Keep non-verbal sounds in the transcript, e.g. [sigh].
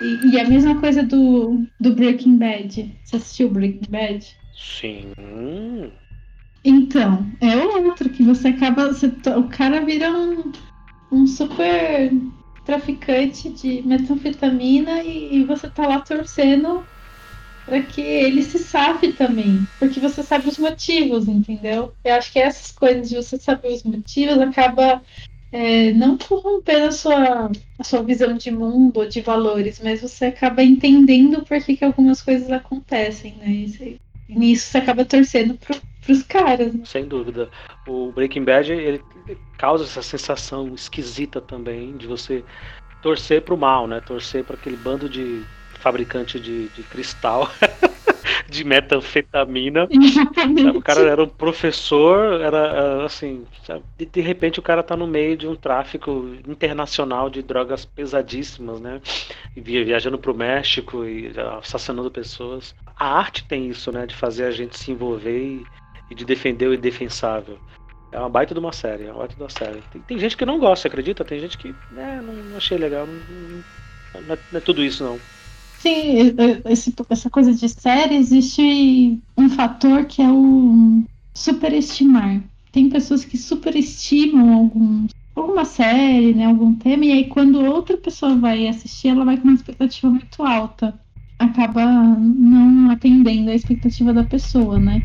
E, e a mesma coisa do, do Breaking Bad. Você assistiu Breaking Bad? Sim. Então, é outro que você acaba. Você, o cara vira um, um super traficante de metanfetamina e, e você tá lá torcendo para que ele se safe também, porque você sabe os motivos, entendeu? Eu acho que essas coisas de você saber os motivos acaba é, não corrompendo a sua, a sua visão de mundo ou de valores, mas você acaba entendendo por que, que algumas coisas acontecem, né? E, nisso você acaba torcendo pro, pros caras. Né? Sem dúvida. O Breaking Bad ele causa essa sensação esquisita também de você torcer pro mal, né? Torcer para aquele bando de fabricante de, de cristal. [laughs] de metanfetamina. O cara era um professor, era assim, de, de, repente o cara tá no meio de um tráfico internacional de drogas pesadíssimas, né? Viajando pro México e assassinando pessoas. A arte tem isso, né? De fazer a gente se envolver e, e de defender o indefensável. É uma baita de uma série, é uma baita de uma série. Tem, tem gente que não gosta, acredita? Tem gente que, né, não, não achei legal, não, não, não, é, não é tudo isso não. Sim, esse, essa coisa de série, existe um fator que é o superestimar. Tem pessoas que superestimam algum, alguma série, né, algum tema, e aí quando outra pessoa vai assistir, ela vai com uma expectativa muito alta. Acaba não atendendo a expectativa da pessoa, né?